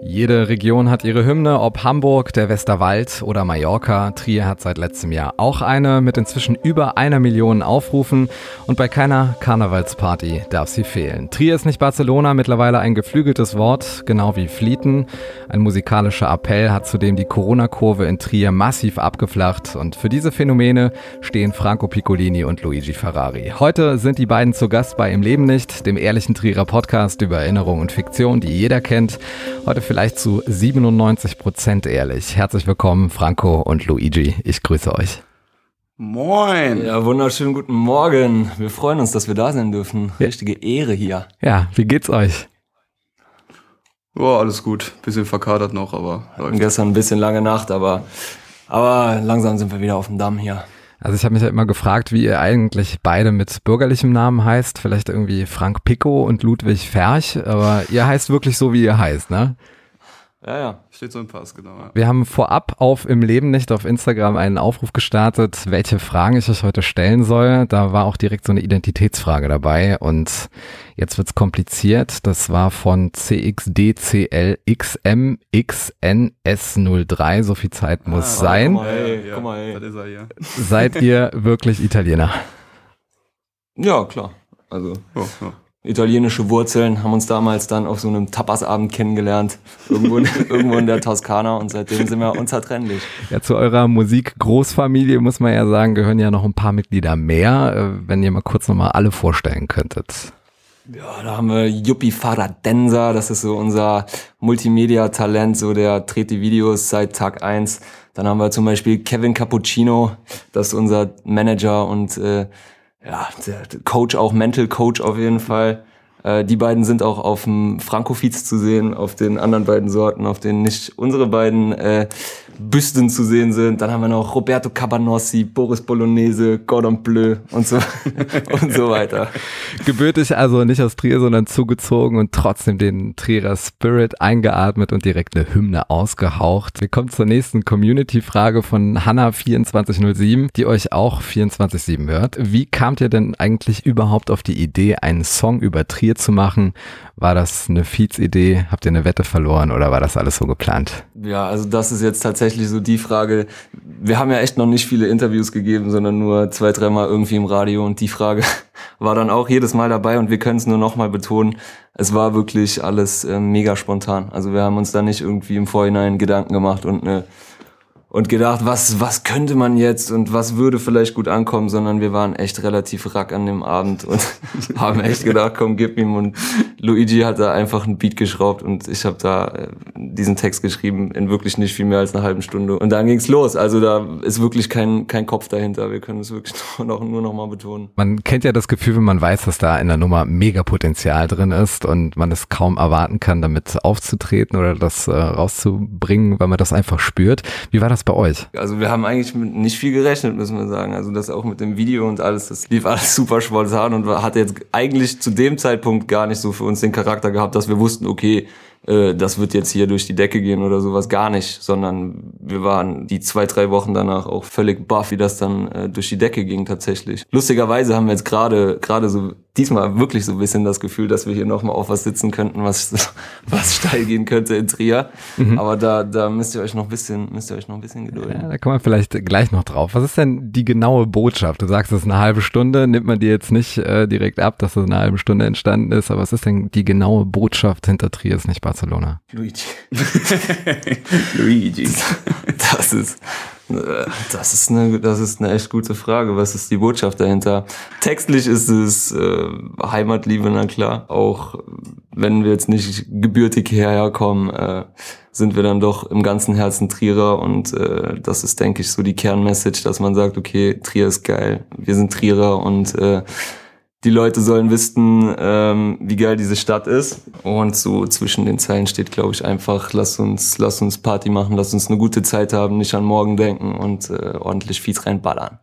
Jede Region hat ihre Hymne, ob Hamburg, der Westerwald oder Mallorca. Trier hat seit letztem Jahr auch eine mit inzwischen über einer Million Aufrufen und bei keiner Karnevalsparty darf sie fehlen. Trier ist nicht Barcelona, mittlerweile ein geflügeltes Wort, genau wie Flieten. Ein musikalischer Appell hat zudem die Corona-Kurve in Trier massiv abgeflacht und für diese Phänomene stehen Franco Piccolini und Luigi Ferrari. Heute sind die beiden zu Gast bei Im Leben nicht, dem ehrlichen Trierer Podcast über Erinnerung und Fiktion, die jeder kennt. Heute vielleicht zu 97 Prozent ehrlich. Herzlich willkommen, Franco und Luigi. Ich grüße euch. Moin. Ja, wunderschönen guten Morgen. Wir freuen uns, dass wir da sein dürfen. Richtige Ehre hier. Ja, wie geht's euch? Ja, alles gut. Bisschen verkadert noch, aber läuft. Gestern ein bisschen lange Nacht, aber, aber langsam sind wir wieder auf dem Damm hier. Also ich habe mich ja immer gefragt, wie ihr eigentlich beide mit bürgerlichem Namen heißt. Vielleicht irgendwie Frank Pico und Ludwig Ferch, aber ihr heißt wirklich so, wie ihr heißt, ne? Ja, ja, steht so im Pass, genau. Ja. Wir haben vorab auf Im Leben nicht auf Instagram einen Aufruf gestartet, welche Fragen ich euch heute stellen soll. Da war auch direkt so eine Identitätsfrage dabei und jetzt wird's kompliziert. Das war von CXDCLXMXNS03. So viel Zeit muss ah, sein. Guck mal, ey, ja, guck mal, ey. Das ist er hier. Seid ihr wirklich Italiener? Ja, klar. Also. Oh, oh italienische Wurzeln, haben uns damals dann auf so einem Tapasabend kennengelernt, irgendwo in, irgendwo in der Toskana und seitdem sind wir unzertrennlich. Ja, zu eurer Musik-Großfamilie muss man ja sagen, gehören ja noch ein paar Mitglieder mehr, äh, wenn ihr mal kurz nochmal alle vorstellen könntet. Ja, da haben wir Yuppie Faradenza, das ist so unser Multimedia-Talent, so der dreht die Videos seit Tag eins. Dann haben wir zum Beispiel Kevin Cappuccino, das ist unser Manager und äh, ja, Coach auch, Mental Coach auf jeden Fall. Äh, die beiden sind auch auf dem Franco-Feeds zu sehen, auf den anderen beiden Sorten, auf denen nicht unsere beiden äh, Büsten zu sehen sind. Dann haben wir noch Roberto Cabanossi, Boris Bolognese, Gordon Bleu und so, und so weiter. Gebürtig also nicht aus Trier, sondern zugezogen und trotzdem den Trierer Spirit eingeatmet und direkt eine Hymne ausgehaucht. Wir kommen zur nächsten Community-Frage von Hanna2407, die euch auch 24-7 hört. Wie kamt ihr denn eigentlich überhaupt auf die Idee, einen Song über Trier zu machen? War das eine Feeds-Idee? Habt ihr eine Wette verloren oder war das alles so geplant? Ja, also das ist jetzt tatsächlich so die Frage. Wir haben ja echt noch nicht viele Interviews gegeben, sondern nur zwei, dreimal irgendwie im Radio und die Frage war dann auch jedes Mal dabei und wir können es nur nochmal betonen. Es war wirklich alles äh, mega spontan. Also wir haben uns da nicht irgendwie im Vorhinein Gedanken gemacht und eine und gedacht, was, was könnte man jetzt und was würde vielleicht gut ankommen, sondern wir waren echt relativ rack an dem Abend und haben echt gedacht, komm, gib ihm. Und Luigi hat da einfach einen Beat geschraubt und ich habe da äh, diesen Text geschrieben in wirklich nicht viel mehr als einer halben Stunde. Und dann ging's los. Also da ist wirklich kein, kein Kopf dahinter. Wir können es wirklich noch, nur noch mal betonen. Man kennt ja das Gefühl, wenn man weiß, dass da in der Nummer mega Potenzial drin ist und man es kaum erwarten kann, damit aufzutreten oder das äh, rauszubringen, weil man das einfach spürt. Wie war das das bei euch? Also wir haben eigentlich mit nicht viel gerechnet, müssen wir sagen. Also das auch mit dem Video und alles, das lief alles super spontan und hat jetzt eigentlich zu dem Zeitpunkt gar nicht so für uns den Charakter gehabt, dass wir wussten, okay, äh, das wird jetzt hier durch die Decke gehen oder sowas gar nicht, sondern wir waren die zwei, drei Wochen danach auch völlig baff, wie das dann äh, durch die Decke ging tatsächlich. Lustigerweise haben wir jetzt gerade gerade so diesmal wirklich so ein bisschen das Gefühl, dass wir hier nochmal auf was sitzen könnten, was was steil gehen könnte in Trier. Mhm. Aber da da müsst ihr euch noch ein bisschen müsst ihr euch noch ein bisschen gedulden. Ja, da kommen wir vielleicht gleich noch drauf. Was ist denn die genaue Botschaft? Du sagst, es ist eine halbe Stunde, nimmt man dir jetzt nicht äh, direkt ab, dass es eine halbe Stunde entstanden ist, aber was ist denn die genaue Botschaft hinter Trier ist nicht Barcelona? Luigi. Luigi. Das ist, das ist eine, das ist eine echt gute Frage. Was ist die Botschaft dahinter? Textlich ist es äh, Heimatliebe, na klar. Auch wenn wir jetzt nicht gebürtig hierher kommen, äh, sind wir dann doch im ganzen Herzen Trierer und äh, das ist, denke ich, so die Kernmessage, dass man sagt, okay, Trier ist geil, wir sind Trierer und äh, die Leute sollen wissen, ähm, wie geil diese Stadt ist. Und so zwischen den Zeilen steht, glaube ich, einfach, lass uns, lass uns Party machen, lass uns eine gute Zeit haben, nicht an morgen denken und äh, ordentlich Fies reinballern.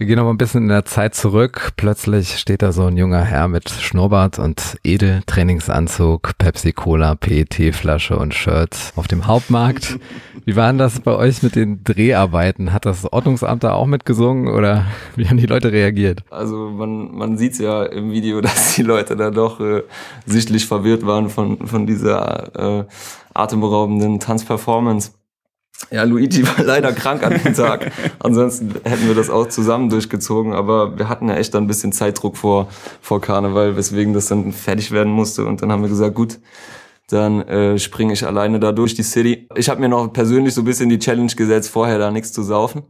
Wir gehen mal ein bisschen in der Zeit zurück. Plötzlich steht da so ein junger Herr mit Schnurrbart und Edel-Trainingsanzug, Pepsi-Cola, PET-Flasche und Shirt auf dem Hauptmarkt. Wie waren das bei euch mit den Dreharbeiten? Hat das Ordnungsamt da auch mitgesungen oder wie haben die Leute reagiert? Also man, man sieht ja im Video, dass die Leute da doch äh, sichtlich verwirrt waren von, von dieser äh, atemberaubenden Tanzperformance. Ja, Luigi war leider krank an dem Tag. Ansonsten hätten wir das auch zusammen durchgezogen. Aber wir hatten ja echt dann ein bisschen Zeitdruck vor, vor Karneval, weswegen das dann fertig werden musste. Und dann haben wir gesagt, gut, dann äh, springe ich alleine da durch die City. Ich habe mir noch persönlich so ein bisschen die Challenge gesetzt, vorher da nichts zu saufen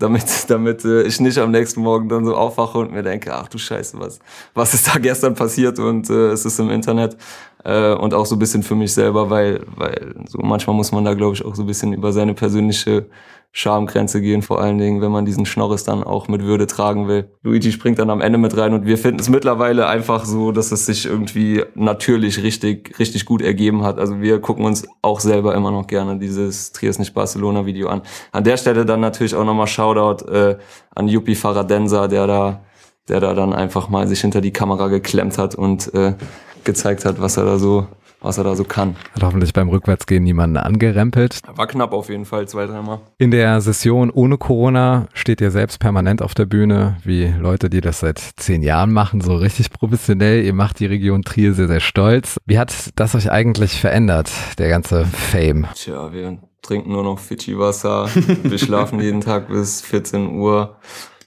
damit, damit äh, ich nicht am nächsten Morgen dann so aufwache und mir denke, ach du Scheiße, was, was ist da gestern passiert? Und äh, es ist im Internet äh, und auch so ein bisschen für mich selber, weil, weil so manchmal muss man da glaube ich auch so ein bisschen über seine persönliche Schamgrenze gehen, vor allen Dingen, wenn man diesen Schnorres dann auch mit Würde tragen will. Luigi springt dann am Ende mit rein und wir finden es mittlerweile einfach so, dass es sich irgendwie natürlich richtig, richtig gut ergeben hat. Also wir gucken uns auch selber immer noch gerne dieses Trias nicht Barcelona Video an. An der Stelle dann natürlich auch nochmal Shoutout äh, an Yuppie Faradensa, der da, der da dann einfach mal sich hinter die Kamera geklemmt hat und äh, gezeigt hat, was er da so was er da so kann. Hat hoffentlich beim Rückwärtsgehen niemanden angerempelt. War knapp auf jeden Fall, zwei, dreimal. In der Session ohne Corona steht ihr selbst permanent auf der Bühne, wie Leute, die das seit zehn Jahren machen, so richtig professionell. Ihr macht die Region Trier sehr, sehr stolz. Wie hat das euch eigentlich verändert, der ganze Fame? Tja, wir trinken nur noch Fidschi-Wasser. wir schlafen jeden Tag bis 14 Uhr.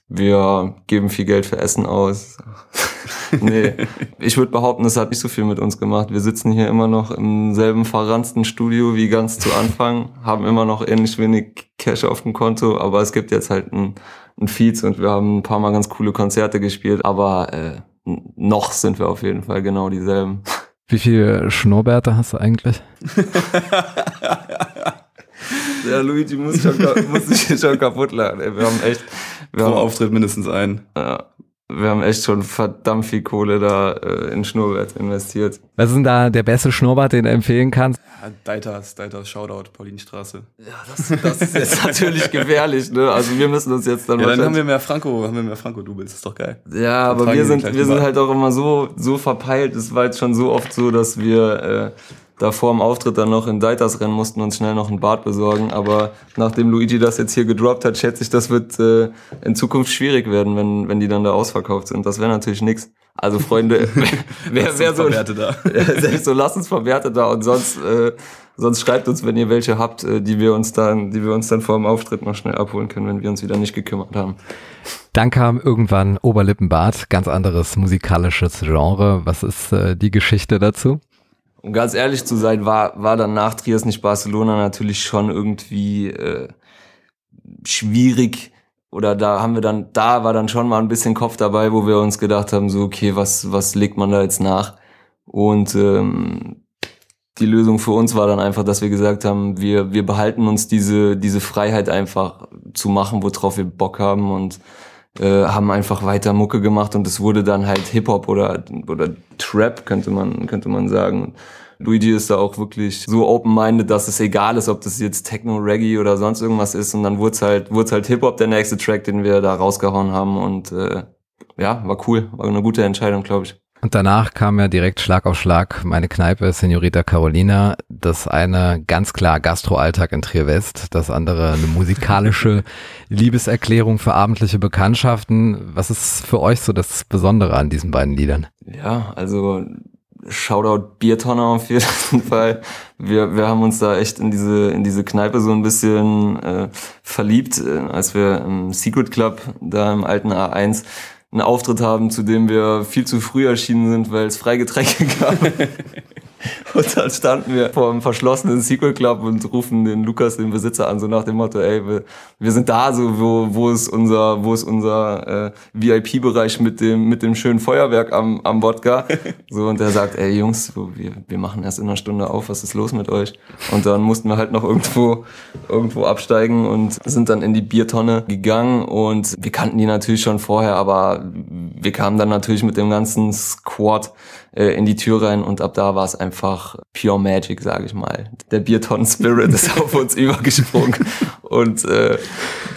Wir geben viel Geld für Essen aus. nee, ich würde behaupten, es hat nicht so viel mit uns gemacht. Wir sitzen hier immer noch im selben verranzten Studio wie ganz zu Anfang, haben immer noch ähnlich wenig Cash auf dem Konto, aber es gibt jetzt halt ein, ein Feeds und wir haben ein paar Mal ganz coole Konzerte gespielt, aber äh, noch sind wir auf jeden Fall genau dieselben. Wie viele Schnurrbärte hast du eigentlich? ja, Luigi muss, schon, muss sich schon kaputt lachen. Wir haben echt. Wir Pro haben, Auftritt mindestens einen. Ja, wir haben echt schon verdammt viel Kohle da äh, in Schnurrbart investiert. Was ist denn da der beste Schnurrbart, den du empfehlen kannst? Ja, Deitas, Deitas Shoutout, Paulinstraße. Ja, das, das ist jetzt natürlich gefährlich, ne? Also wir müssen uns jetzt dann Ja, dann haben wir mehr Franco, haben wir mehr Franco-Doubles, ist doch geil. Ja, dann aber wir sind, wir sind halt auch immer so, so verpeilt. Es war jetzt schon so oft so, dass wir äh, da vor dem Auftritt dann noch in Deitas rennen mussten und schnell noch ein Bad besorgen. Aber nachdem Luigi das jetzt hier gedroppt hat, schätze ich, das wird äh, in Zukunft schwierig werden, wenn, wenn die dann da ausverkauft sind. Das wäre natürlich nix. Also Freunde, wer, wer so, da. so lasst uns Verwerte da und sonst, äh, sonst schreibt uns, wenn ihr welche habt, äh, die wir uns dann, die wir uns dann vor dem Auftritt noch schnell abholen können, wenn wir uns wieder nicht gekümmert haben. Dann kam irgendwann Oberlippenbart, ganz anderes musikalisches Genre. Was ist äh, die Geschichte dazu? Um ganz ehrlich zu sein, war, war dann nach Trias nicht Barcelona natürlich schon irgendwie äh, schwierig. Oder da haben wir dann, da war dann schon mal ein bisschen Kopf dabei, wo wir uns gedacht haben, so, okay, was, was legt man da jetzt nach? Und ähm, die Lösung für uns war dann einfach, dass wir gesagt haben, wir, wir behalten uns diese, diese Freiheit einfach zu machen, worauf wir Bock haben und äh, haben einfach weiter Mucke gemacht und es wurde dann halt Hip-Hop oder, oder Trap, könnte man, könnte man sagen. Luigi ist da auch wirklich so open-minded, dass es egal ist, ob das jetzt Techno, Reggae oder sonst irgendwas ist. Und dann wurde es halt, wurde halt Hip-Hop der nächste Track, den wir da rausgehauen haben. Und äh, ja, war cool. War eine gute Entscheidung, glaube ich. Und danach kam ja direkt Schlag auf Schlag meine Kneipe, Senorita Carolina. Das eine ganz klar Gastroalltag in Trier West, das andere eine musikalische Liebeserklärung für abendliche Bekanntschaften. Was ist für euch so das Besondere an diesen beiden Liedern? Ja, also Shoutout Biertonne auf jeden Fall. Wir, wir haben uns da echt in diese, in diese Kneipe so ein bisschen äh, verliebt, äh, als wir im Secret Club da im alten A1 einen Auftritt haben, zu dem wir viel zu früh erschienen sind, weil es Freigetränke gab. Und dann standen wir vor einem verschlossenen Secret Club und rufen den Lukas, den Besitzer, an, so nach dem Motto, ey, wir, wir sind da, so wo, wo ist unser, wo ist unser äh, VIP-Bereich mit dem, mit dem schönen Feuerwerk am, am Wodka? So, und er sagt, ey Jungs, wir, wir machen erst in einer Stunde auf, was ist los mit euch? Und dann mussten wir halt noch irgendwo, irgendwo absteigen und sind dann in die Biertonne gegangen und wir kannten die natürlich schon vorher, aber wir kamen dann natürlich mit dem ganzen Squad äh, in die Tür rein und ab da war es einfach pure Magic, sage ich mal. Der Biertonnen Spirit ist auf uns übergesprungen Und äh,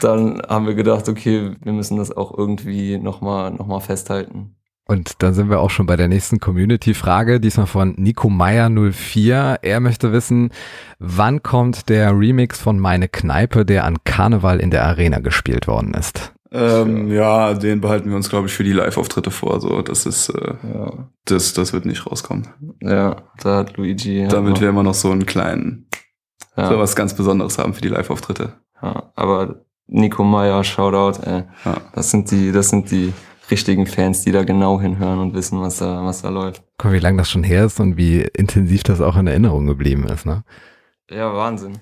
dann haben wir gedacht, okay, wir müssen das auch irgendwie nochmal noch mal festhalten. Und dann sind wir auch schon bei der nächsten Community-Frage, diesmal von Nico Meyer 04. Er möchte wissen, wann kommt der Remix von Meine Kneipe, der an Karneval in der Arena gespielt worden ist? Ähm, ja, den behalten wir uns, glaube ich, für die Live-Auftritte vor. So, das ist, äh, ja. das, das wird nicht rauskommen. Ja, da hat Luigi. Damit wir immer noch so einen kleinen, ja. so was ganz Besonderes haben für die Live-Auftritte. Ja, aber Nico Meyer, Shoutout, ey. Ja. Das sind die, das sind die richtigen Fans, die da genau hinhören und wissen, was da, was da läuft. Guck, wie lange das schon her ist und wie intensiv das auch in Erinnerung geblieben ist, ne? Ja, Wahnsinn.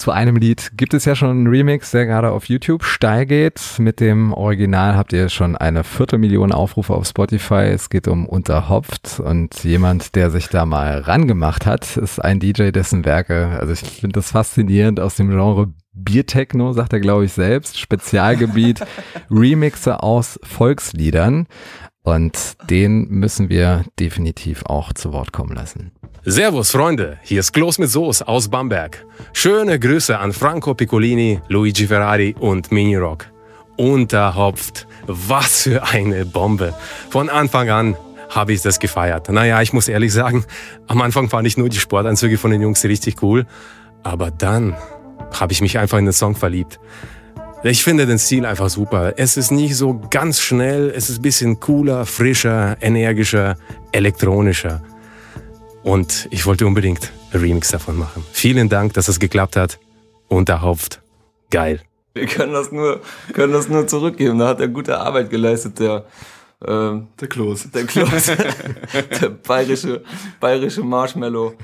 Zu einem Lied gibt es ja schon einen Remix, der gerade auf YouTube steil geht. Mit dem Original habt ihr schon eine Viertelmillion Aufrufe auf Spotify. Es geht um Unterhopft und jemand, der sich da mal rangemacht hat, ist ein DJ, dessen Werke, also ich finde das faszinierend aus dem Genre Biertechno, sagt er glaube ich selbst, Spezialgebiet, Remixe aus Volksliedern. Und den müssen wir definitiv auch zu Wort kommen lassen. Servus Freunde, hier ist Klos mit Soße aus Bamberg. Schöne Grüße an Franco Piccolini, Luigi Ferrari und Minirock. Unterhopft, was für eine Bombe. Von Anfang an habe ich das gefeiert. Naja, ich muss ehrlich sagen, am Anfang fand ich nur die Sportanzüge von den Jungs richtig cool. Aber dann habe ich mich einfach in den Song verliebt. Ich finde den Stil einfach super. Es ist nicht so ganz schnell, es ist ein bisschen cooler, frischer, energischer, elektronischer. Und ich wollte unbedingt ein Remix davon machen. Vielen Dank, dass es geklappt hat. Unterhaupt. Geil. Wir können das nur, können das nur zurückgeben. Da hat er gute Arbeit geleistet, der, ähm, der Klos. Der Klos. der bayerische, bayerische Marshmallow.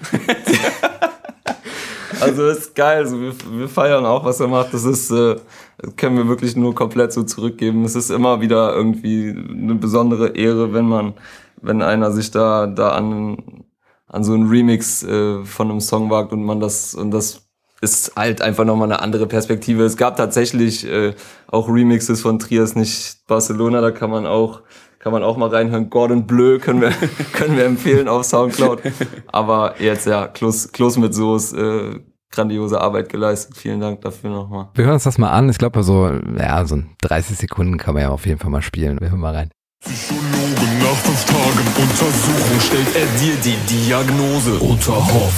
also ist geil. Also wir, wir feiern auch, was er macht. Das ist, äh, das können wir wirklich nur komplett so zurückgeben. Es ist immer wieder irgendwie eine besondere Ehre, wenn man, wenn einer sich da, da an, an so einen Remix äh, von einem Song wagt und man das und das ist halt einfach nochmal eine andere Perspektive. Es gab tatsächlich äh, auch Remixes von Trias nicht Barcelona, da kann man auch kann man auch mal reinhören. Gordon Bleu können wir können wir empfehlen auf Soundcloud. Aber jetzt ja, Klos, Klos mit Soße, äh, grandiose Arbeit geleistet. Vielen Dank dafür nochmal. Wir hören uns das mal an. Ich glaube, so, ja, so 30 Sekunden kann man ja auf jeden Fall mal spielen. Wir hören mal rein. Psychologen nach fünf Tagen Untersuchung stellt er dir die Diagnose Unterhoff.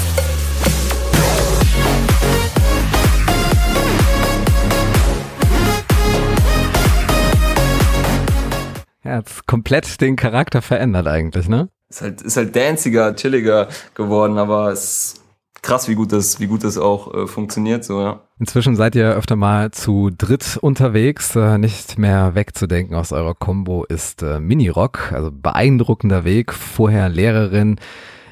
Ja, hat komplett den Charakter verändert eigentlich, ne? Ist halt, ist halt danziger, chilliger geworden, aber es krass, wie gut das, wie gut das auch äh, funktioniert, so, ja. Inzwischen seid ihr öfter mal zu dritt unterwegs. Äh, nicht mehr wegzudenken aus eurer Combo ist äh, Minirock, also beeindruckender Weg. Vorher Lehrerin,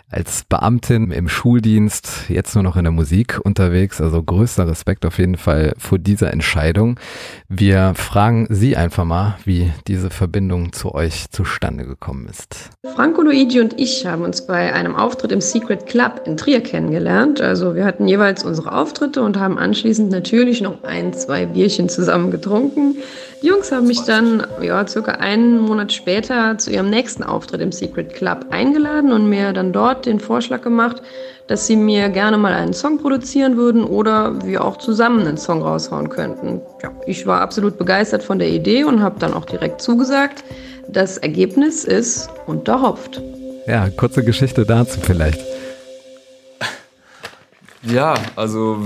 als Beamtin im Schuldienst, jetzt nur noch in der Musik unterwegs. Also größter Respekt auf jeden Fall vor dieser Entscheidung. Wir fragen Sie einfach mal, wie diese Verbindung zu euch zustande gekommen ist. Franco Luigi und ich haben uns bei einem Auftritt im Secret Club in Trier kennengelernt. Also wir hatten jeweils unsere Auftritte und haben anschließend natürlich noch ein, zwei Bierchen zusammen getrunken. Die Jungs haben mich dann ja, circa einen Monat später zu ihrem nächsten Auftritt im Secret Club eingeladen und mir dann dort den Vorschlag gemacht, dass sie mir gerne mal einen Song produzieren würden oder wir auch zusammen einen Song raushauen könnten. Ja, ich war absolut begeistert von der Idee und habe dann auch direkt zugesagt. Das Ergebnis ist unterhopft. Ja, kurze Geschichte dazu vielleicht. Ja, also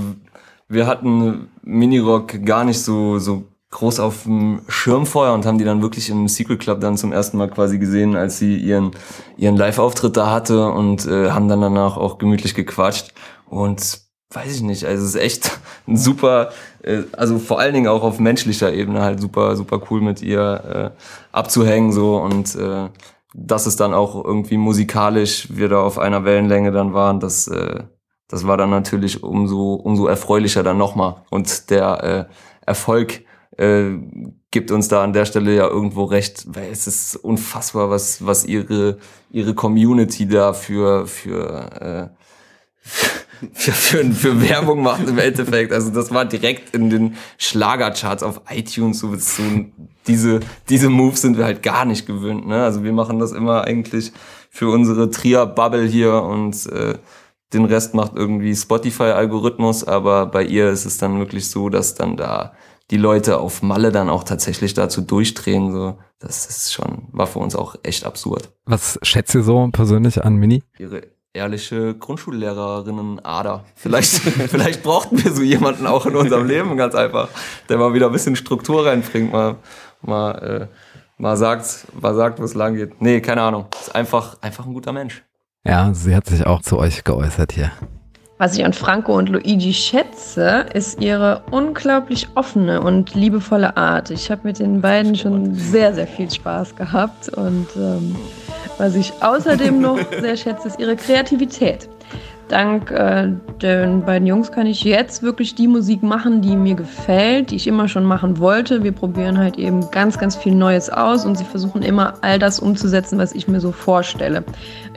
wir hatten Minirock gar nicht so, so groß auf dem Schirm vorher und haben die dann wirklich im Secret Club dann zum ersten Mal quasi gesehen, als sie ihren ihren Live-Auftritt da hatte und äh, haben dann danach auch gemütlich gequatscht. Und weiß ich nicht, also es ist echt ein super, äh, also vor allen Dingen auch auf menschlicher Ebene halt super super cool mit ihr äh, abzuhängen so. Und äh, dass es dann auch irgendwie musikalisch wir da auf einer Wellenlänge dann waren, das äh, das war dann natürlich umso umso erfreulicher dann nochmal. Und der äh, Erfolg äh, gibt uns da an der Stelle ja irgendwo recht, weil es ist unfassbar, was, was ihre, ihre Community da für, für, äh, für, für, für Werbung macht im Endeffekt. Also das war direkt in den Schlagercharts auf iTunes. So, so diese, diese Moves sind wir halt gar nicht gewöhnt. Ne? Also wir machen das immer eigentlich für unsere Trier-Bubble hier und äh, Den Rest macht irgendwie Spotify-Algorithmus, aber bei ihr ist es dann wirklich so, dass dann da die Leute auf Malle dann auch tatsächlich dazu durchdrehen. So, das ist schon, war für uns auch echt absurd. Was schätzt ihr so persönlich an Mini? Ihre ehrliche Grundschullehrerinnen-Ader. Vielleicht, vielleicht brauchten wir so jemanden auch in unserem Leben, ganz einfach, der mal wieder ein bisschen Struktur reinbringt, mal, mal, äh, mal sagt, mal sagt, wo es lang geht. Nee, keine Ahnung. Ist einfach, einfach ein guter Mensch. Ja, sie hat sich auch zu euch geäußert hier. Was ich an Franco und Luigi schätze, ist ihre unglaublich offene und liebevolle Art. Ich habe mit den beiden schon sehr, sehr viel Spaß gehabt. Und ähm, was ich außerdem noch sehr schätze, ist ihre Kreativität. Dank äh, den beiden Jungs kann ich jetzt wirklich die Musik machen, die mir gefällt, die ich immer schon machen wollte. Wir probieren halt eben ganz, ganz viel Neues aus und sie versuchen immer all das umzusetzen, was ich mir so vorstelle.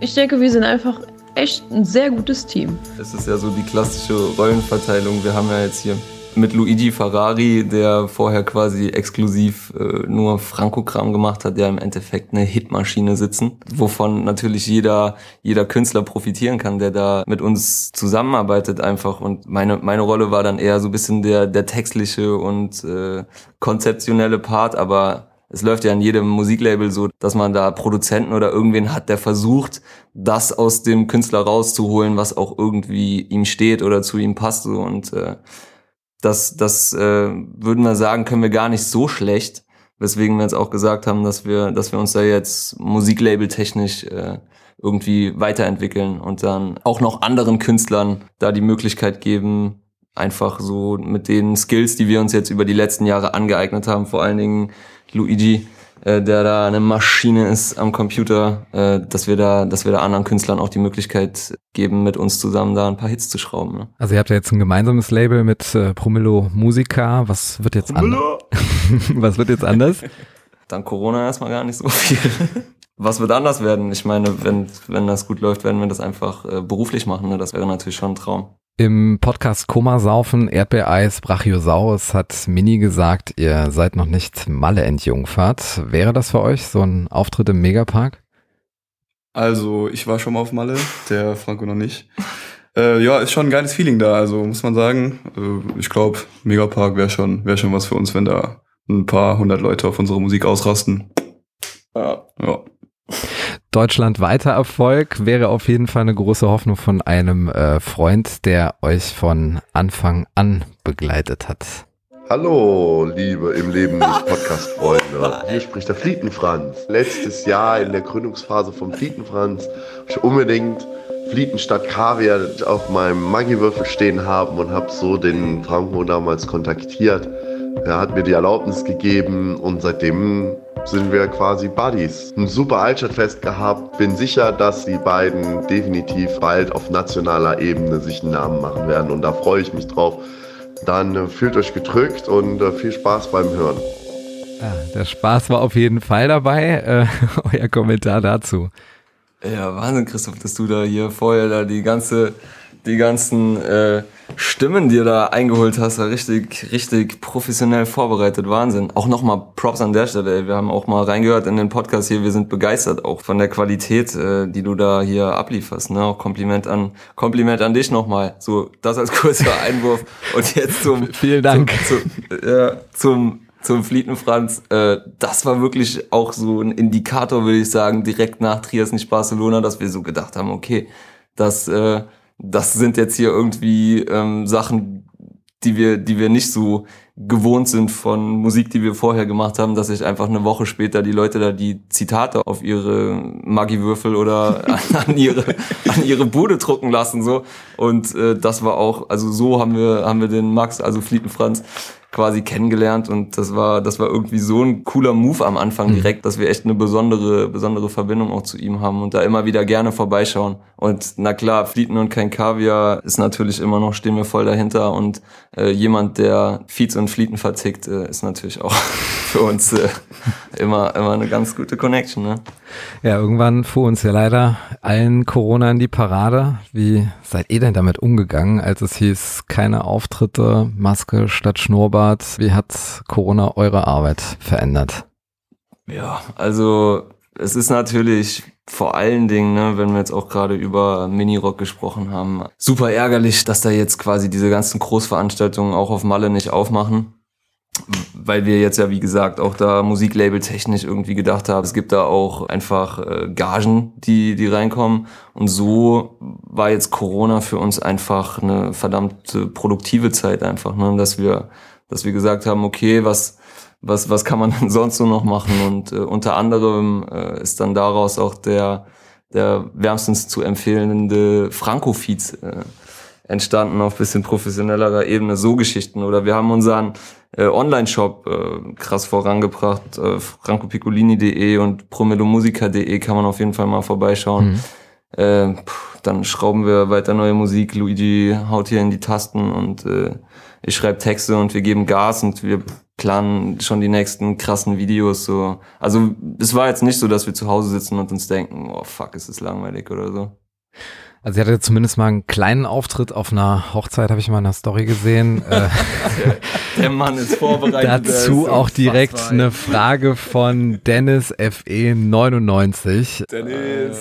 Ich denke, wir sind einfach echt ein sehr gutes Team. Es ist ja so die klassische Rollenverteilung. Wir haben ja jetzt hier mit Luigi Ferrari, der vorher quasi exklusiv äh, nur Franco-Kram gemacht hat, der im Endeffekt eine Hitmaschine sitzen, wovon natürlich jeder, jeder Künstler profitieren kann, der da mit uns zusammenarbeitet einfach. Und meine, meine Rolle war dann eher so ein bisschen der, der textliche und äh, konzeptionelle Part, aber es läuft ja in jedem Musiklabel so, dass man da Produzenten oder irgendwen hat, der versucht, das aus dem Künstler rauszuholen, was auch irgendwie ihm steht oder zu ihm passt. So. Und äh, das, das äh, würden wir sagen, können wir gar nicht so schlecht. Weswegen wir jetzt auch gesagt haben, dass wir, dass wir uns da jetzt musiklabeltechnisch äh, irgendwie weiterentwickeln und dann auch noch anderen Künstlern da die Möglichkeit geben, einfach so mit den Skills, die wir uns jetzt über die letzten Jahre angeeignet haben, vor allen Dingen Luigi, äh, der da eine Maschine ist am Computer, äh, dass wir da, dass wir da anderen Künstlern auch die Möglichkeit geben, mit uns zusammen da ein paar Hits zu schrauben. Ne? Also ihr habt ja jetzt ein gemeinsames Label mit äh, Promillo Musica. Was wird jetzt anders? Was wird jetzt anders? Dann Corona erstmal gar nicht so viel. Was wird anders werden? Ich meine, wenn, wenn das gut läuft, werden wir das einfach äh, beruflich machen. Ne? Das wäre natürlich schon ein Traum. Im Podcast Komasaufen, Erdbeereis, Brachiosaurus hat Mini gesagt, ihr seid noch nicht Malle entjungfert. Wäre das für euch so ein Auftritt im Megapark? Also, ich war schon mal auf Malle, der Franco noch nicht. Äh, ja, ist schon ein geiles Feeling da, also muss man sagen. Äh, ich glaube, Megapark wäre schon, wär schon was für uns, wenn da ein paar hundert Leute auf unsere Musik ausrasten. Ja. ja. Deutschlandweiter Erfolg wäre auf jeden Fall eine große Hoffnung von einem äh, Freund, der euch von Anfang an begleitet hat. Hallo, liebe im Leben Podcast-Freunde. Hier spricht der Flietenfranz. Letztes Jahr in der Gründungsphase vom Flietenfranz ich unbedingt Flietenstadt Kaviar auf meinem Maggi-Würfel stehen haben und habe so den Franco damals kontaktiert. Er hat mir die Erlaubnis gegeben und seitdem sind wir quasi Buddies. Ein super Altstadtfest gehabt. Bin sicher, dass die beiden definitiv bald auf nationaler Ebene sich einen Namen machen werden. Und da freue ich mich drauf. Dann äh, fühlt euch gedrückt und äh, viel Spaß beim Hören. Ja, der Spaß war auf jeden Fall dabei. Äh, euer Kommentar dazu. Ja, Wahnsinn, Christoph, dass du da hier vorher da die ganze, die ganzen äh, Stimmen, die du da eingeholt hast, richtig, richtig professionell vorbereitet. Wahnsinn. Auch nochmal Props an der Stelle. Ey. Wir haben auch mal reingehört in den Podcast hier. Wir sind begeistert auch von der Qualität, äh, die du da hier ablieferst. Ne? Auch Kompliment an, Kompliment an dich nochmal. So, das als kurzer Einwurf. Und jetzt zum, vielen Dank. Zum, zum, äh, zum zum Flietenfranz, äh, das war wirklich auch so ein Indikator, würde ich sagen, direkt nach Trias nicht Barcelona, dass wir so gedacht haben, okay, das äh, das sind jetzt hier irgendwie ähm, Sachen, die wir, die wir nicht so gewohnt sind von Musik, die wir vorher gemacht haben, dass sich einfach eine Woche später die Leute da die Zitate auf ihre Maggi-Würfel oder an, ihre, an ihre Bude drucken lassen, so. Und äh, das war auch, also so haben wir, haben wir den Max, also Flietenfranz, quasi kennengelernt und das war, das war irgendwie so ein cooler Move am Anfang mhm. direkt, dass wir echt eine besondere, besondere Verbindung auch zu ihm haben und da immer wieder gerne vorbeischauen. Und na klar, Flieten und kein Kaviar ist natürlich immer noch, stehen wir voll dahinter und äh, jemand, der Feeds und Flieten vertickt, äh, ist natürlich auch für uns äh, immer, immer eine ganz gute Connection. Ne? Ja, irgendwann fuhr uns ja leider allen Corona in die Parade. Wie seid ihr denn damit umgegangen, als es hieß, keine Auftritte, Maske statt Schnurrbart? Wie hat Corona eure Arbeit verändert? Ja, also es ist natürlich vor allen Dingen, ne, wenn wir jetzt auch gerade über Minirock gesprochen haben, super ärgerlich, dass da jetzt quasi diese ganzen Großveranstaltungen auch auf Malle nicht aufmachen. Weil wir jetzt ja, wie gesagt, auch da Musiklabel technisch irgendwie gedacht haben, es gibt da auch einfach äh, Gagen, die, die reinkommen. Und so war jetzt Corona für uns einfach eine verdammte produktive Zeit einfach, ne? dass wir, dass wir gesagt haben, okay, was, was, was kann man denn sonst so noch machen? Und äh, unter anderem äh, ist dann daraus auch der, der wärmstens zu empfehlende Franco-Feeds äh, entstanden auf bisschen professionellerer Ebene, so Geschichten. Oder wir haben unseren äh, Online-Shop äh, krass vorangebracht, äh, francopiccolini.de und promelomusica.de kann man auf jeden Fall mal vorbeischauen. Mhm. Äh, pff, dann schrauben wir weiter neue Musik, Luigi haut hier in die Tasten und äh, ich schreibe Texte und wir geben Gas und wir planen schon die nächsten krassen Videos so. Also es war jetzt nicht so, dass wir zu Hause sitzen und uns denken, oh fuck, ist das langweilig oder so. Also sie hatte zumindest mal einen kleinen Auftritt auf einer Hochzeit, habe ich mal in der Story gesehen. der, der Mann ist vorbereitet. Dazu auch direkt eine Frage von Dennis FE 99. Dennis.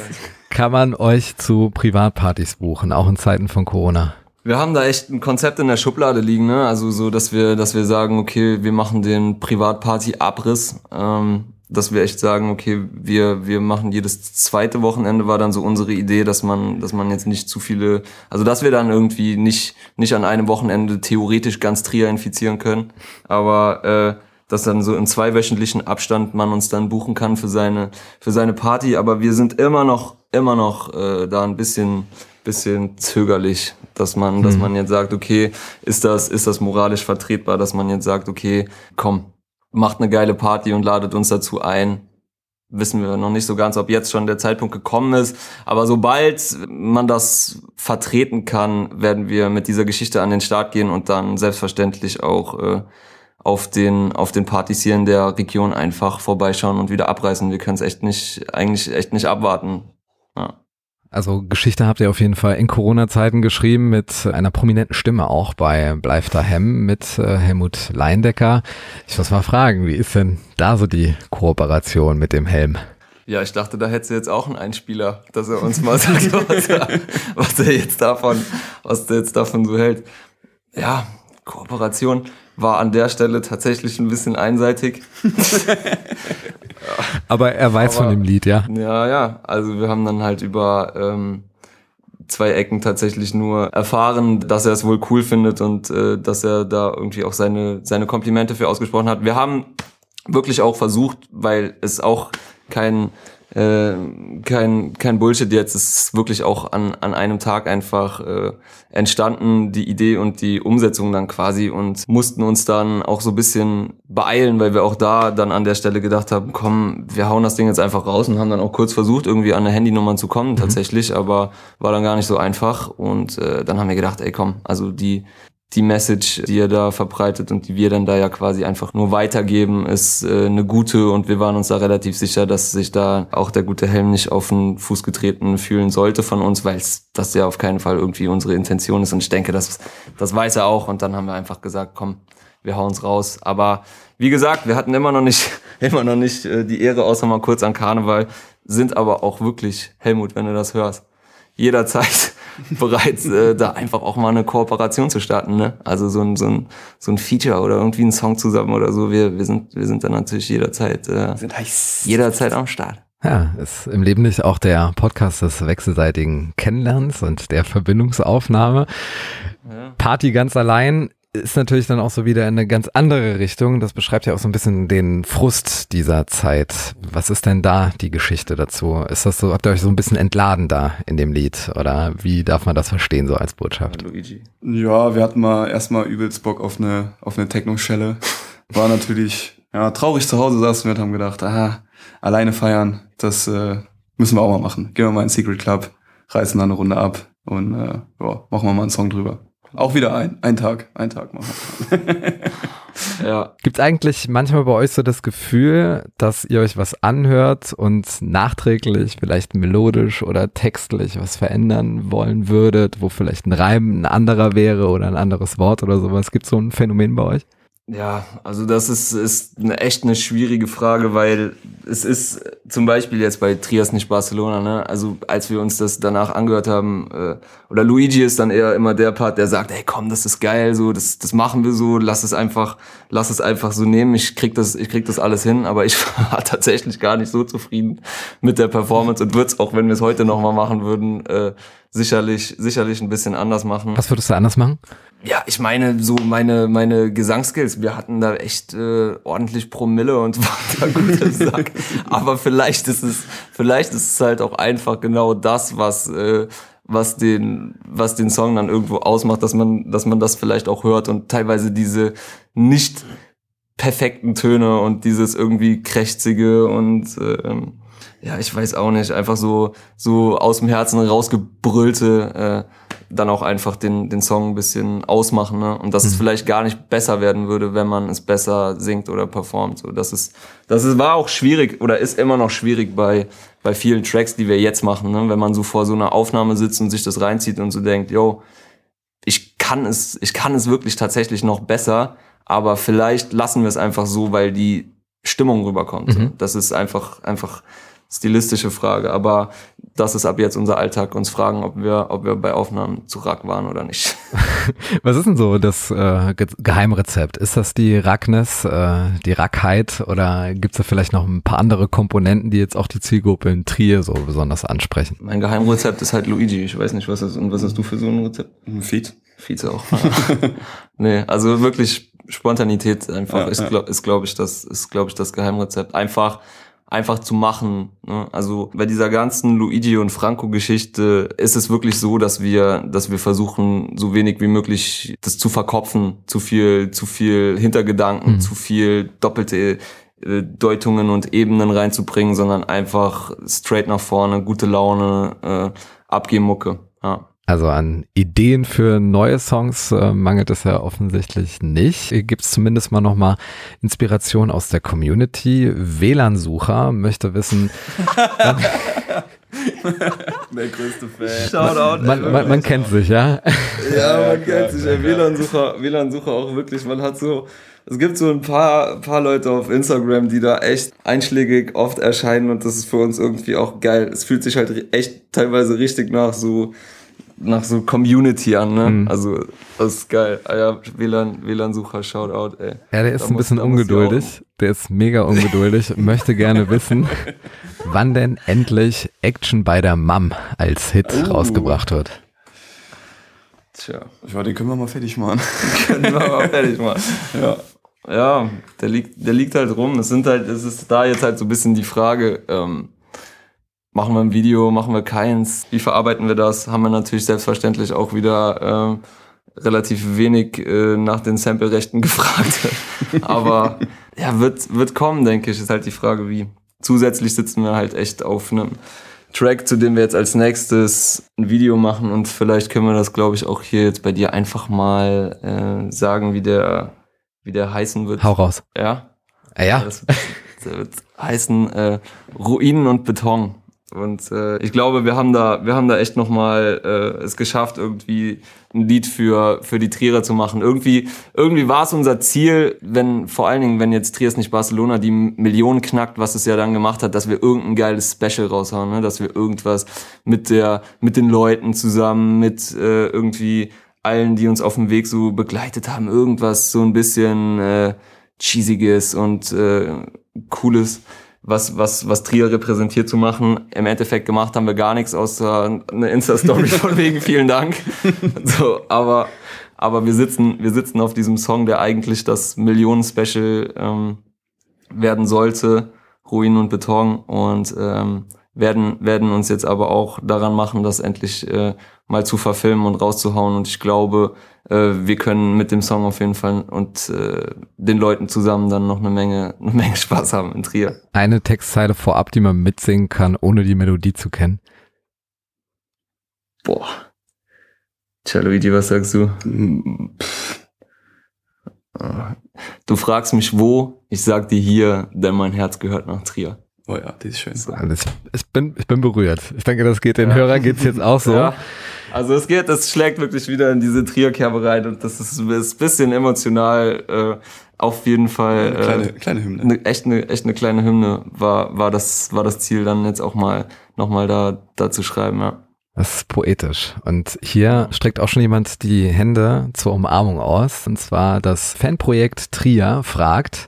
Kann man euch zu Privatpartys buchen, auch in Zeiten von Corona? Wir haben da echt ein Konzept in der Schublade liegen, ne? Also so, dass wir, dass wir sagen, okay, wir machen den Privatparty-Abriss, ähm, dass wir echt sagen, okay, wir, wir machen jedes zweite Wochenende war dann so unsere Idee, dass man, dass man jetzt nicht zu viele, also dass wir dann irgendwie nicht, nicht an einem Wochenende theoretisch ganz Trier infizieren können, aber äh, dass dann so im zweiwöchentlichen Abstand man uns dann buchen kann für seine, für seine Party, aber wir sind immer noch, immer noch äh, da ein bisschen bisschen zögerlich, dass man, mhm. dass man jetzt sagt, okay, ist das, ist das moralisch vertretbar, dass man jetzt sagt, okay, komm, macht eine geile Party und ladet uns dazu ein. Wissen wir noch nicht so ganz, ob jetzt schon der Zeitpunkt gekommen ist. Aber sobald man das vertreten kann, werden wir mit dieser Geschichte an den Start gehen und dann selbstverständlich auch äh, auf den auf den Partys hier in der Region einfach vorbeischauen und wieder abreißen. Wir können es echt nicht eigentlich echt nicht abwarten. Ja. Also Geschichte habt ihr auf jeden Fall in Corona-Zeiten geschrieben mit einer prominenten Stimme auch bei Bleib daheim mit äh, Helmut Leindecker. Ich muss mal fragen, wie ist denn da so die Kooperation mit dem Helm? Ja, ich dachte, da hätte sie jetzt auch einen Einspieler, dass er uns mal sagt, was er, was er jetzt davon, was er jetzt davon so hält. Ja, Kooperation war an der Stelle tatsächlich ein bisschen einseitig. Aber er weiß Aber, von dem Lied, ja? Ja, ja. Also wir haben dann halt über ähm, zwei Ecken tatsächlich nur erfahren, dass er es wohl cool findet und äh, dass er da irgendwie auch seine, seine Komplimente für ausgesprochen hat. Wir haben wirklich auch versucht, weil es auch kein äh, kein, kein Bullshit jetzt. Es ist wirklich auch an, an einem Tag einfach äh, entstanden, die Idee und die Umsetzung dann quasi und mussten uns dann auch so ein bisschen beeilen, weil wir auch da dann an der Stelle gedacht haben, komm, wir hauen das Ding jetzt einfach raus und haben dann auch kurz versucht, irgendwie an eine Handynummer zu kommen mhm. tatsächlich, aber war dann gar nicht so einfach und äh, dann haben wir gedacht, ey komm, also die die Message, die er da verbreitet und die wir dann da ja quasi einfach nur weitergeben, ist äh, eine gute. Und wir waren uns da relativ sicher, dass sich da auch der gute Helm nicht auf den Fuß getreten fühlen sollte von uns, weil das ja auf keinen Fall irgendwie unsere Intention ist. Und ich denke, das, das weiß er auch. Und dann haben wir einfach gesagt, komm, wir hauen's raus. Aber wie gesagt, wir hatten immer noch nicht, immer noch nicht äh, die Ehre, außer mal kurz an Karneval, sind aber auch wirklich, Helmut, wenn du das hörst, jederzeit bereits, äh, da einfach auch mal eine Kooperation zu starten. Ne? Also so ein, so, ein, so ein Feature oder irgendwie ein Song zusammen oder so. Wir, wir, sind, wir sind dann natürlich jederzeit, äh, jederzeit am Start. Ja, ist im Leben nicht auch der Podcast des wechselseitigen Kennenlernens und der Verbindungsaufnahme. Ja. Party ganz allein ist natürlich dann auch so wieder in eine ganz andere Richtung. Das beschreibt ja auch so ein bisschen den Frust dieser Zeit. Was ist denn da die Geschichte dazu? Ist das so, habt ihr euch so ein bisschen entladen da in dem Lied? Oder wie darf man das verstehen, so als Botschaft? Luigi. Ja, wir hatten mal erstmal übelst Bock auf eine, auf eine Techno-Schelle. War natürlich, ja, traurig zu Hause saßen wir und haben gedacht, aha, alleine feiern, das äh, müssen wir auch mal machen. Gehen wir mal in Secret Club, reißen da eine Runde ab und äh, ja, machen wir mal einen Song drüber. Auch wieder ein, ein Tag, ein Tag machen. ja. Gibt es eigentlich manchmal bei euch so das Gefühl, dass ihr euch was anhört und nachträglich, vielleicht melodisch oder textlich was verändern wollen würdet, wo vielleicht ein Reim ein anderer wäre oder ein anderes Wort oder sowas? Gibt es so ein Phänomen bei euch? Ja, also das ist, ist eine, echt eine schwierige Frage, weil es ist zum Beispiel jetzt bei Trias nicht Barcelona, ne? Also als wir uns das danach angehört haben, äh, oder Luigi ist dann eher immer der Part, der sagt, ey komm, das ist geil, so, das, das machen wir so, lass es einfach, lass es einfach so nehmen, ich krieg das, ich krieg das alles hin, aber ich war tatsächlich gar nicht so zufrieden mit der Performance und würde es, auch wenn wir es heute nochmal machen würden, äh, sicherlich, sicherlich ein bisschen anders machen. Was würdest du anders machen? Ja, ich meine, so meine, meine Gesangskills, wir hatten da echt äh, ordentlich Promille und waren da gute Sack. Aber vielleicht ist es, vielleicht ist es halt auch einfach genau das, was, äh, was den, was den Song dann irgendwo ausmacht, dass man, dass man das vielleicht auch hört und teilweise diese nicht perfekten Töne und dieses irgendwie krächzige und ähm, ja, ich weiß auch nicht, einfach so, so aus dem Herzen rausgebrüllte, äh, dann auch einfach den, den Song ein bisschen ausmachen, ne? Und dass mhm. es vielleicht gar nicht besser werden würde, wenn man es besser singt oder performt. So, das ist, das ist, war auch schwierig oder ist immer noch schwierig bei, bei vielen Tracks, die wir jetzt machen, ne? Wenn man so vor so einer Aufnahme sitzt und sich das reinzieht und so denkt, yo, ich kann es, ich kann es wirklich tatsächlich noch besser, aber vielleicht lassen wir es einfach so, weil die Stimmung rüberkommt. Mhm. Das ist einfach, einfach, stilistische Frage, aber das ist ab jetzt unser Alltag, uns fragen, ob wir, ob wir bei Aufnahmen zu Rack waren oder nicht. Was ist denn so das äh, Geheimrezept? Ist das die Rackness, äh, die Rackheit oder gibt es da vielleicht noch ein paar andere Komponenten, die jetzt auch die Zielgruppe in Trier so besonders ansprechen? Mein Geheimrezept ist halt Luigi. Ich weiß nicht, was ist und was hast du für so ein Rezept? Ein Feed. Feeds auch. nee, also wirklich Spontanität einfach ja, ist, glaube glaub ich, das ist, glaube ich, das Geheimrezept. Einfach einfach zu machen. Ne? Also bei dieser ganzen Luigi und Franco-Geschichte ist es wirklich so, dass wir, dass wir versuchen, so wenig wie möglich das zu verkopfen, zu viel, zu viel Hintergedanken, mhm. zu viel doppelte äh, Deutungen und Ebenen reinzubringen, sondern einfach straight nach vorne, gute Laune, äh, Abgehmucke. Ja. Also an Ideen für neue Songs äh, mangelt es ja offensichtlich nicht. Gibt es zumindest mal nochmal Inspiration aus der Community. WLAN-Sucher möchte wissen. der größte Fan. Shoutout. Man, man, man kennt sich, ja? Ja, man kennt sich. WLAN-Sucher, WLAN-Sucher auch wirklich. Man hat so, es gibt so ein paar, paar Leute auf Instagram, die da echt einschlägig oft erscheinen und das ist für uns irgendwie auch geil. Es fühlt sich halt echt teilweise richtig nach so nach so Community an, ne? Mhm. Also, das ist geil. Ah ja, WLAN, WLAN-Sucher, Shoutout, ey. Ja, der ist da ein bisschen ungeduldig. Der ist mega ungeduldig. möchte gerne wissen, wann denn endlich Action bei der Mom als Hit oh. rausgebracht wird. Tja. Ich war, den können wir mal fertig machen. können wir mal fertig machen. Ja. Ja, der liegt, der liegt halt rum. Es sind halt, es ist da jetzt halt so ein bisschen die Frage, ähm, Machen wir ein Video, machen wir keins? Wie verarbeiten wir das? Haben wir natürlich selbstverständlich auch wieder äh, relativ wenig äh, nach den Sample-Rechten gefragt. Aber ja, wird, wird kommen, denke ich. Ist halt die Frage, wie. Zusätzlich sitzen wir halt echt auf einem Track, zu dem wir jetzt als nächstes ein Video machen und vielleicht können wir das, glaube ich, auch hier jetzt bei dir einfach mal äh, sagen, wie der, wie der heißen wird. Hau raus. Ja? Ah, ja. Das, das wird heißen äh, Ruinen und Beton. Und äh, ich glaube, wir haben da, wir haben da echt nochmal äh, es geschafft, irgendwie ein Lied für für die Trierer zu machen. Irgendwie, irgendwie war es unser Ziel, wenn vor allen Dingen, wenn jetzt Triers nicht Barcelona die Millionen knackt, was es ja dann gemacht hat, dass wir irgendein geiles Special raushauen, ne? dass wir irgendwas mit der, mit den Leuten zusammen, mit äh, irgendwie allen, die uns auf dem Weg so begleitet haben, irgendwas so ein bisschen äh, cheesiges und äh, cooles was, was, was Trier repräsentiert zu machen. Im Endeffekt gemacht haben wir gar nichts außer eine Insta-Story von wegen vielen Dank. So, aber, aber wir sitzen, wir sitzen auf diesem Song, der eigentlich das Millionen-Special ähm, werden sollte, Ruinen und Beton und ähm, werden, werden uns jetzt aber auch daran machen, das endlich äh, mal zu verfilmen und rauszuhauen. Und ich glaube, äh, wir können mit dem Song auf jeden Fall und äh, den Leuten zusammen dann noch eine Menge, eine Menge Spaß haben in Trier. Eine Textzeile vorab, die man mitsingen kann, ohne die Melodie zu kennen. Boah. Tja, Luigi, was sagst du? Du fragst mich wo, ich sag dir hier, denn mein Herz gehört nach Trier. Oh ja, die ist schön. Ich, ich, bin, ich bin berührt. Ich denke, das geht den Hörern geht's jetzt auch so. Ja. Also es geht, das schlägt wirklich wieder in diese Trierkerbe rein und das ist, ist ein bisschen emotional. Äh, auf jeden Fall äh, Kleine, kleine Hymne. eine, echt eine echt eine kleine Hymne war war das war das Ziel dann jetzt auch mal noch mal da da zu schreiben ja Das ist poetisch. Und hier streckt auch schon jemand die Hände zur Umarmung aus. Und zwar das Fanprojekt Trier fragt,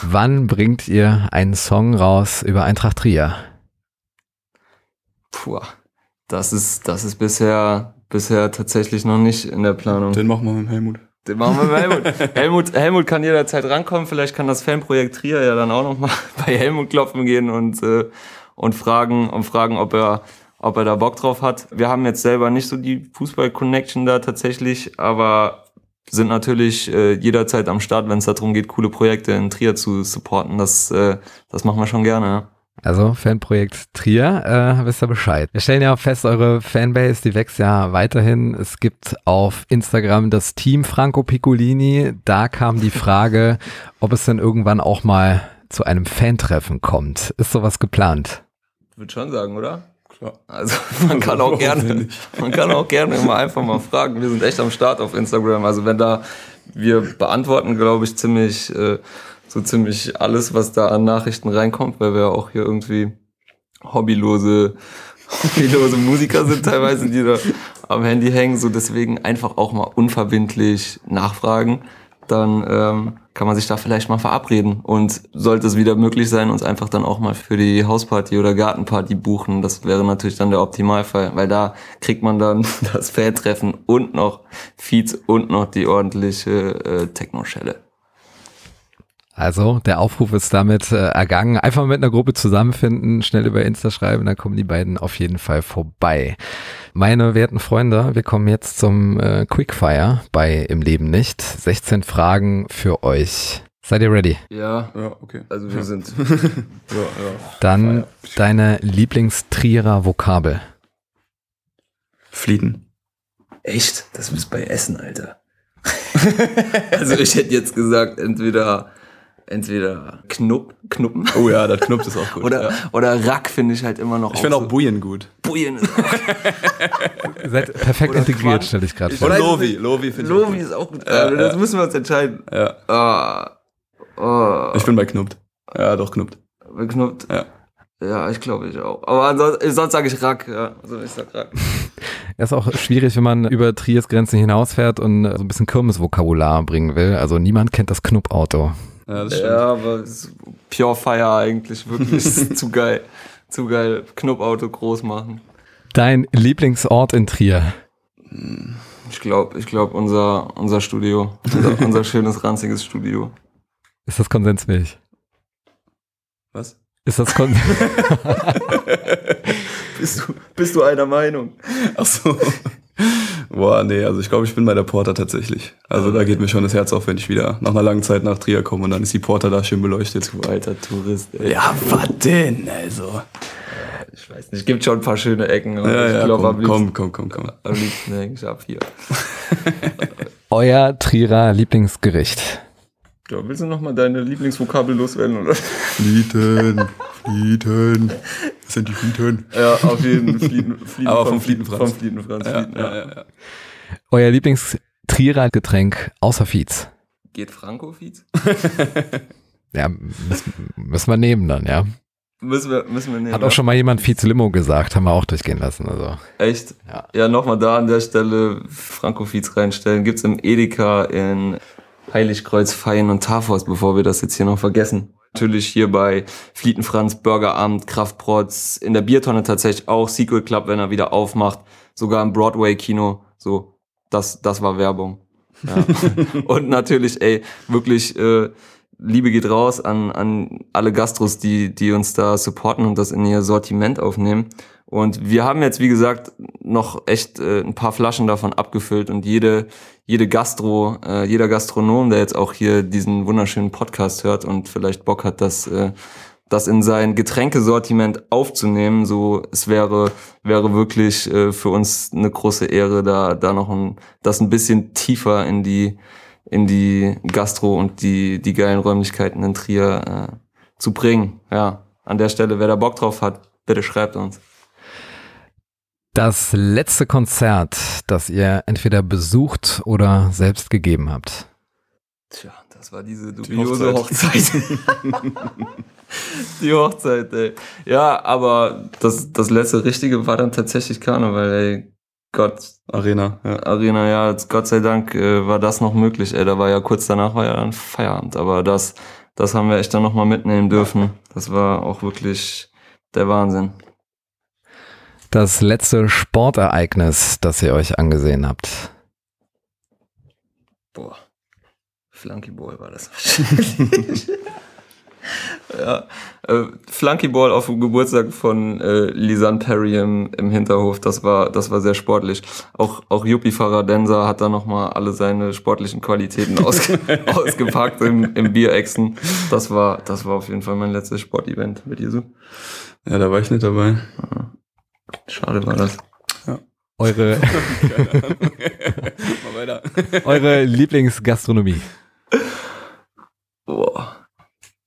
wann bringt ihr einen Song raus über Eintracht Trier? Puh, das ist das ist bisher bisher tatsächlich noch nicht in der Planung Den machen wir mit dem Helmut. Den machen wir mit Helmut. Helmut. Helmut kann jederzeit rankommen. Vielleicht kann das Fanprojekt Trier ja dann auch noch mal bei Helmut klopfen gehen und, äh, und fragen, und fragen, ob er, ob er da Bock drauf hat. Wir haben jetzt selber nicht so die Fußball-Connection da tatsächlich, aber sind natürlich äh, jederzeit am Start, wenn es darum geht, coole Projekte in Trier zu supporten. Das, äh, das machen wir schon gerne. Also Fanprojekt Trier, äh, wisst ihr Bescheid. Wir stellen ja auch fest, eure Fanbase, die wächst ja weiterhin. Es gibt auf Instagram das Team Franco Piccolini. Da kam die Frage, ob es denn irgendwann auch mal zu einem Fantreffen kommt. Ist sowas geplant? Würde schon sagen, oder? Also man kann auch gerne, man kann auch gerne immer einfach mal fragen. Wir sind echt am Start auf Instagram. Also wenn da, wir beantworten, glaube ich, ziemlich, äh, so ziemlich alles, was da an Nachrichten reinkommt, weil wir auch hier irgendwie hobbylose, hobbylose Musiker sind teilweise, die da am Handy hängen. So deswegen einfach auch mal unverbindlich nachfragen. Dann ähm, kann man sich da vielleicht mal verabreden. Und sollte es wieder möglich sein, uns einfach dann auch mal für die Hausparty oder Gartenparty buchen. Das wäre natürlich dann der Optimalfall, weil da kriegt man dann das Fan-Treffen und noch Feeds und noch die ordentliche äh, Techno-Schelle. Also, der Aufruf ist damit äh, ergangen. Einfach mit einer Gruppe zusammenfinden, schnell über Insta schreiben, dann kommen die beiden auf jeden Fall vorbei. Meine werten Freunde, wir kommen jetzt zum äh, Quickfire bei Im Leben nicht. 16 Fragen für euch. Seid ihr ready? Ja, Ja, okay. also wir sind Ja, ja. Dann deine Lieblingstrierer Vokabel. Flieten. echt, das ist bei Essen, Alter. also ich hätte jetzt gesagt, entweder entweder Knupp, Knuppen Oh ja, das Knopf ist auch gut. oder ja. oder Rack finde ich halt immer noch Ich finde auch so- Bujen gut. Bujen ist Ihr seid perfekt Oder integriert, stelle ich gerade weiß es Lovi. Lovi finde ich Lovi auch ist auch gut. Ja, Also, das ja. müssen wir uns entscheiden. Ja, Ah, oh, ich bin bei Knuppt. Ja, doch, Knuppt. beknuppt. Ja. Ja, ich glaube ich auch. Aber ansonsten, sonst sage ich Rack. Ja, also ich sag Rack. Das ist auch schwierig, wenn man über Triers Grenzen hinausfährt und äh, so ein bisschen Kirmesvokabular bringen will. Also niemand kennt das Knuppauto. Ja, das stimmt. Ja, aber Pure Fire eigentlich wirklich zu geil. Zu geil. Knuppauto groß machen. Dein Lieblingsort in Trier. Ich glaube, ich glaube unser unser Studio, unser, unser schönes ranziges Studio. Ist das konsensfähig? Was? Ist das kon Bist du bist du einer Meinung? Ach so. Boah, nee, also ich glaube, ich bin bei der Porta tatsächlich. Also da geht mir schon das Herz auf, wenn ich wieder nach einer langen Zeit nach Trier komme und dann ist die Porta da schön beleuchtet. Alter Tourist. Ey. Ja, was denn? Also. Ich weiß nicht, gibt schon ein paar schöne Ecken. Ja, ich ja, glaube am komm, liebsten, komm, komm, komm, komm. am liebsten häng ich ab hier. euer Trierer Lieblingsgericht? Ja, willst du noch mal deine Lieblingsvokabel loswerden oder? Flieten, Flieten. Das sind die Flieten. Ja, auf jeden Flieten, Flieten Aber vom vom Flietenfranz. Vom Flietenfranz. Ja, Flieten, ja, ja, ja. Euer Lieblingstrierer Getränk außer Fietz? Geht Franco Fietz? Ja, müssen, müssen wir nehmen dann, ja. Müssen wir, müssen wir nehmen. Hat auch schon mal jemand Fietz Limo gesagt, haben wir auch durchgehen lassen. Also Echt? Ja. Ja, nochmal da an der Stelle Franco Fietz reinstellen. Gibt's im Edeka in Heiligkreuz, Feien und Tafos, bevor wir das jetzt hier noch vergessen. Natürlich hier bei Flietenfranz, Burgeramt, Kraftprotz, in der Biertonne tatsächlich auch, Sequel Club, wenn er wieder aufmacht, sogar im Broadway-Kino, so, das, das war Werbung. Ja. und natürlich, ey, wirklich, äh, Liebe geht raus an, an alle Gastros, die, die uns da supporten und das in ihr Sortiment aufnehmen. Und wir haben jetzt, wie gesagt, noch echt äh, ein paar Flaschen davon abgefüllt und jede, jede Gastro, äh, jeder Gastronom, der jetzt auch hier diesen wunderschönen Podcast hört und vielleicht Bock hat, das, äh, das in sein Getränkesortiment aufzunehmen, so es wäre, wäre wirklich äh, für uns eine große Ehre, da, da noch ein, das ein bisschen tiefer in die, in die Gastro und die, die geilen Räumlichkeiten in Trier äh, zu bringen. Ja. an der Stelle, wer da Bock drauf hat, bitte schreibt uns. Das letzte Konzert, das ihr entweder besucht oder selbst gegeben habt. Tja, das war diese dubiose Hochzeit. Die Hochzeit, ey. Ja, aber das, das letzte Richtige war dann tatsächlich Karneval, ey. Gott. Arena, ja. Arena, ja, Gott sei Dank äh, war das noch möglich, ey. Da war ja kurz danach war ja dann Feierabend, aber das, das haben wir echt dann nochmal mitnehmen dürfen. Das war auch wirklich der Wahnsinn. Das letzte Sportereignis, das ihr euch angesehen habt. Boah. Flunkyball war das wahrscheinlich. ja, äh, Flunkyball auf dem Geburtstag von äh, Lisanne Perry im, im Hinterhof, das war, das war sehr sportlich. Auch, auch Yuppie Faradensa hat da nochmal alle seine sportlichen Qualitäten ausge ausgepackt im, im Bierechsen. Das war, das war auf jeden Fall mein letztes Sportevent mit Jesu. Ja, da war ich nicht dabei. Schade war das. Eure, Mal weiter. eure Lieblingsgastronomie. Boah.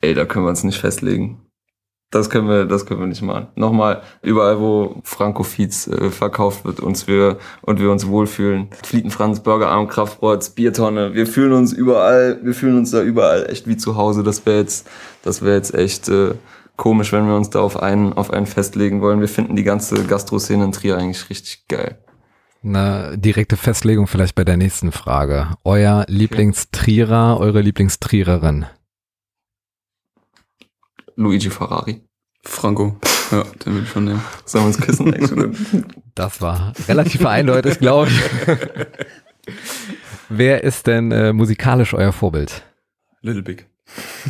Ey, da können wir uns nicht festlegen. Das können wir, das können wir nicht machen. Nochmal, überall, wo Franco Fietz äh, verkauft wird uns wir, und wir uns wohlfühlen. Flietenfranz, Burgerarm, Kraftbrot, Biertonne. Wir fühlen uns überall, wir fühlen uns da überall echt wie zu Hause. Das wäre jetzt, das wäre jetzt echt äh, komisch, wenn wir uns da auf einen, auf einen festlegen wollen. Wir finden die ganze Gastro-Szene in Trier eigentlich richtig geil. Eine direkte Festlegung vielleicht bei der nächsten Frage. Euer Lieblingstrierer, eure Lieblingstriererin. Luigi Ferrari. Franco. Ja, den will ich schon nehmen. Sollen wir uns küssen? Das war relativ eindeutig, glaube ich. Wer ist denn äh, musikalisch euer Vorbild? Little Big.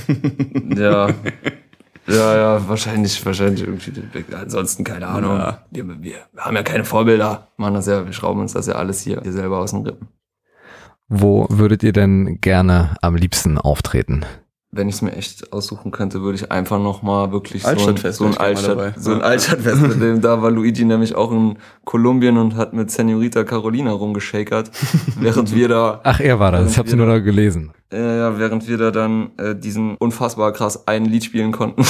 Ja. Ja, ja, wahrscheinlich, wahrscheinlich irgendwie. Ansonsten keine Ahnung. Ja. Wir, wir haben ja keine Vorbilder. Machen das ja, wir schrauben uns das ja alles hier, hier selber aus den Rippen. Wo würdet ihr denn gerne am liebsten auftreten? Wenn ich es mir echt aussuchen könnte, würde ich einfach nochmal wirklich so ein, Altstadtfest so ein wäre ich gerne mal Altstadt, dabei. so ein. Altstadtfest mit dem. Da war Luigi nämlich auch in Kolumbien und hat mit Senorita Carolina rumgeschakert, während wir da Ach, er war das. Ich habe sie nur da gelesen. Ja, ja, während wir da dann äh, diesen unfassbar krass einen Lied spielen konnten.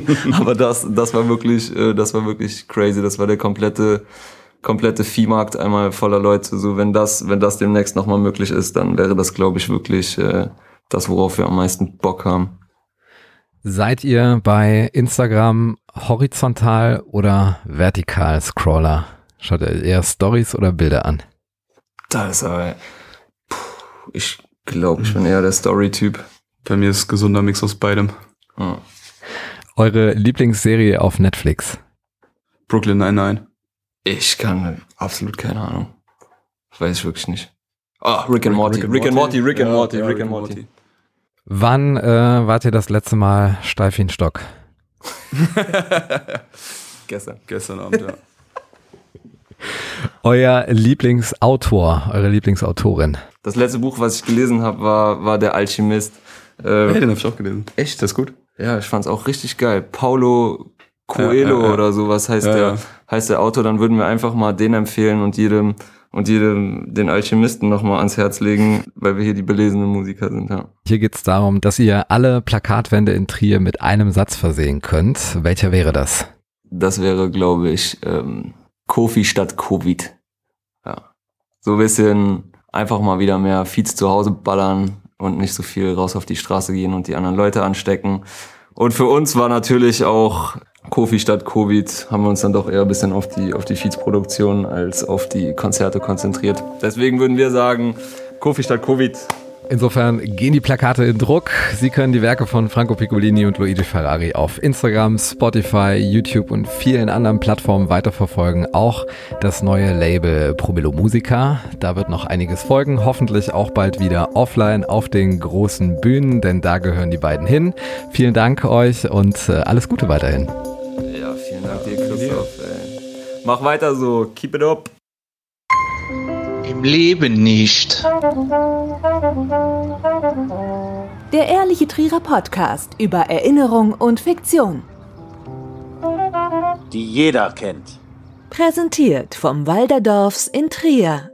Aber das, das war wirklich, äh, das war wirklich crazy. Das war der komplette, komplette Viehmarkt einmal voller Leute. So, wenn das, wenn das demnächst nochmal möglich ist, dann wäre das, glaube ich, wirklich äh, das, worauf wir am meisten Bock haben. Seid ihr bei Instagram horizontal oder vertikal Scroller? Schaut ihr eher Stories oder Bilder an? Da ist aber, puh, ich glaube, ich bin eher der Story-Typ. Bei mir ist gesunder Mix aus beidem. Ja. Eure Lieblingsserie auf Netflix? Brooklyn 99. Ich kann absolut keine Ahnung. Weiß ich wirklich nicht. Ah, Rick and Morty. Rick and Morty, Rick and Morty, Rick and Morty. Wann äh, wart ihr das letzte Mal steif wie ein Stock? Gestern. Gestern Abend, ja. Euer Lieblingsautor, eure Lieblingsautorin? Das letzte Buch, was ich gelesen habe, war, war Der Alchemist. Hey, Äh, den hab ich auch gelesen. echt? Das ist gut. Ja, ich fand's auch richtig geil. Paulo Coelho Ja, ja, ja. oder sowas heißt Ja, der, heißt der Autor. Dann würden wir einfach mal den empfehlen und jedem, und jedem den Alchemisten nochmal ans Herz legen, weil wir hier die belesenen Musiker sind, ja. Hier geht es darum, dass ihr alle Plakatwände in Trier mit einem Satz versehen könnt. Welcher wäre das? Das wäre, glaube ich, ähm, Kofi statt Covid. Ja. So ein bisschen einfach mal wieder mehr Feeds zu Hause ballern und nicht so viel raus auf die Straße gehen und die anderen Leute anstecken. Und für uns war natürlich auch Kofi statt Covid, haben wir uns dann doch eher ein bisschen auf die, auf die Feeds-Produktion als auf die Konzerte konzentriert. Deswegen würden wir sagen, Kofi statt Covid. Insofern gehen die Plakate in Druck. Sie können die Werke von Franco Piccolini und Luigi Ferrari auf Instagram, Spotify, YouTube und vielen anderen Plattformen weiterverfolgen. Auch das neue Label Probelo Musica. Da wird noch einiges folgen. Hoffentlich auch bald wieder offline auf den großen Bühnen, denn da gehören die beiden hin. Vielen Dank euch und äh, alles Gute weiterhin. Dir. Ey. Mach weiter so. Keep it up. Im Leben nicht. Der Ehrliche Trierer Podcast über Erinnerung und Fiktion. Die jeder kennt. Präsentiert vom Walderdorfs in Trier.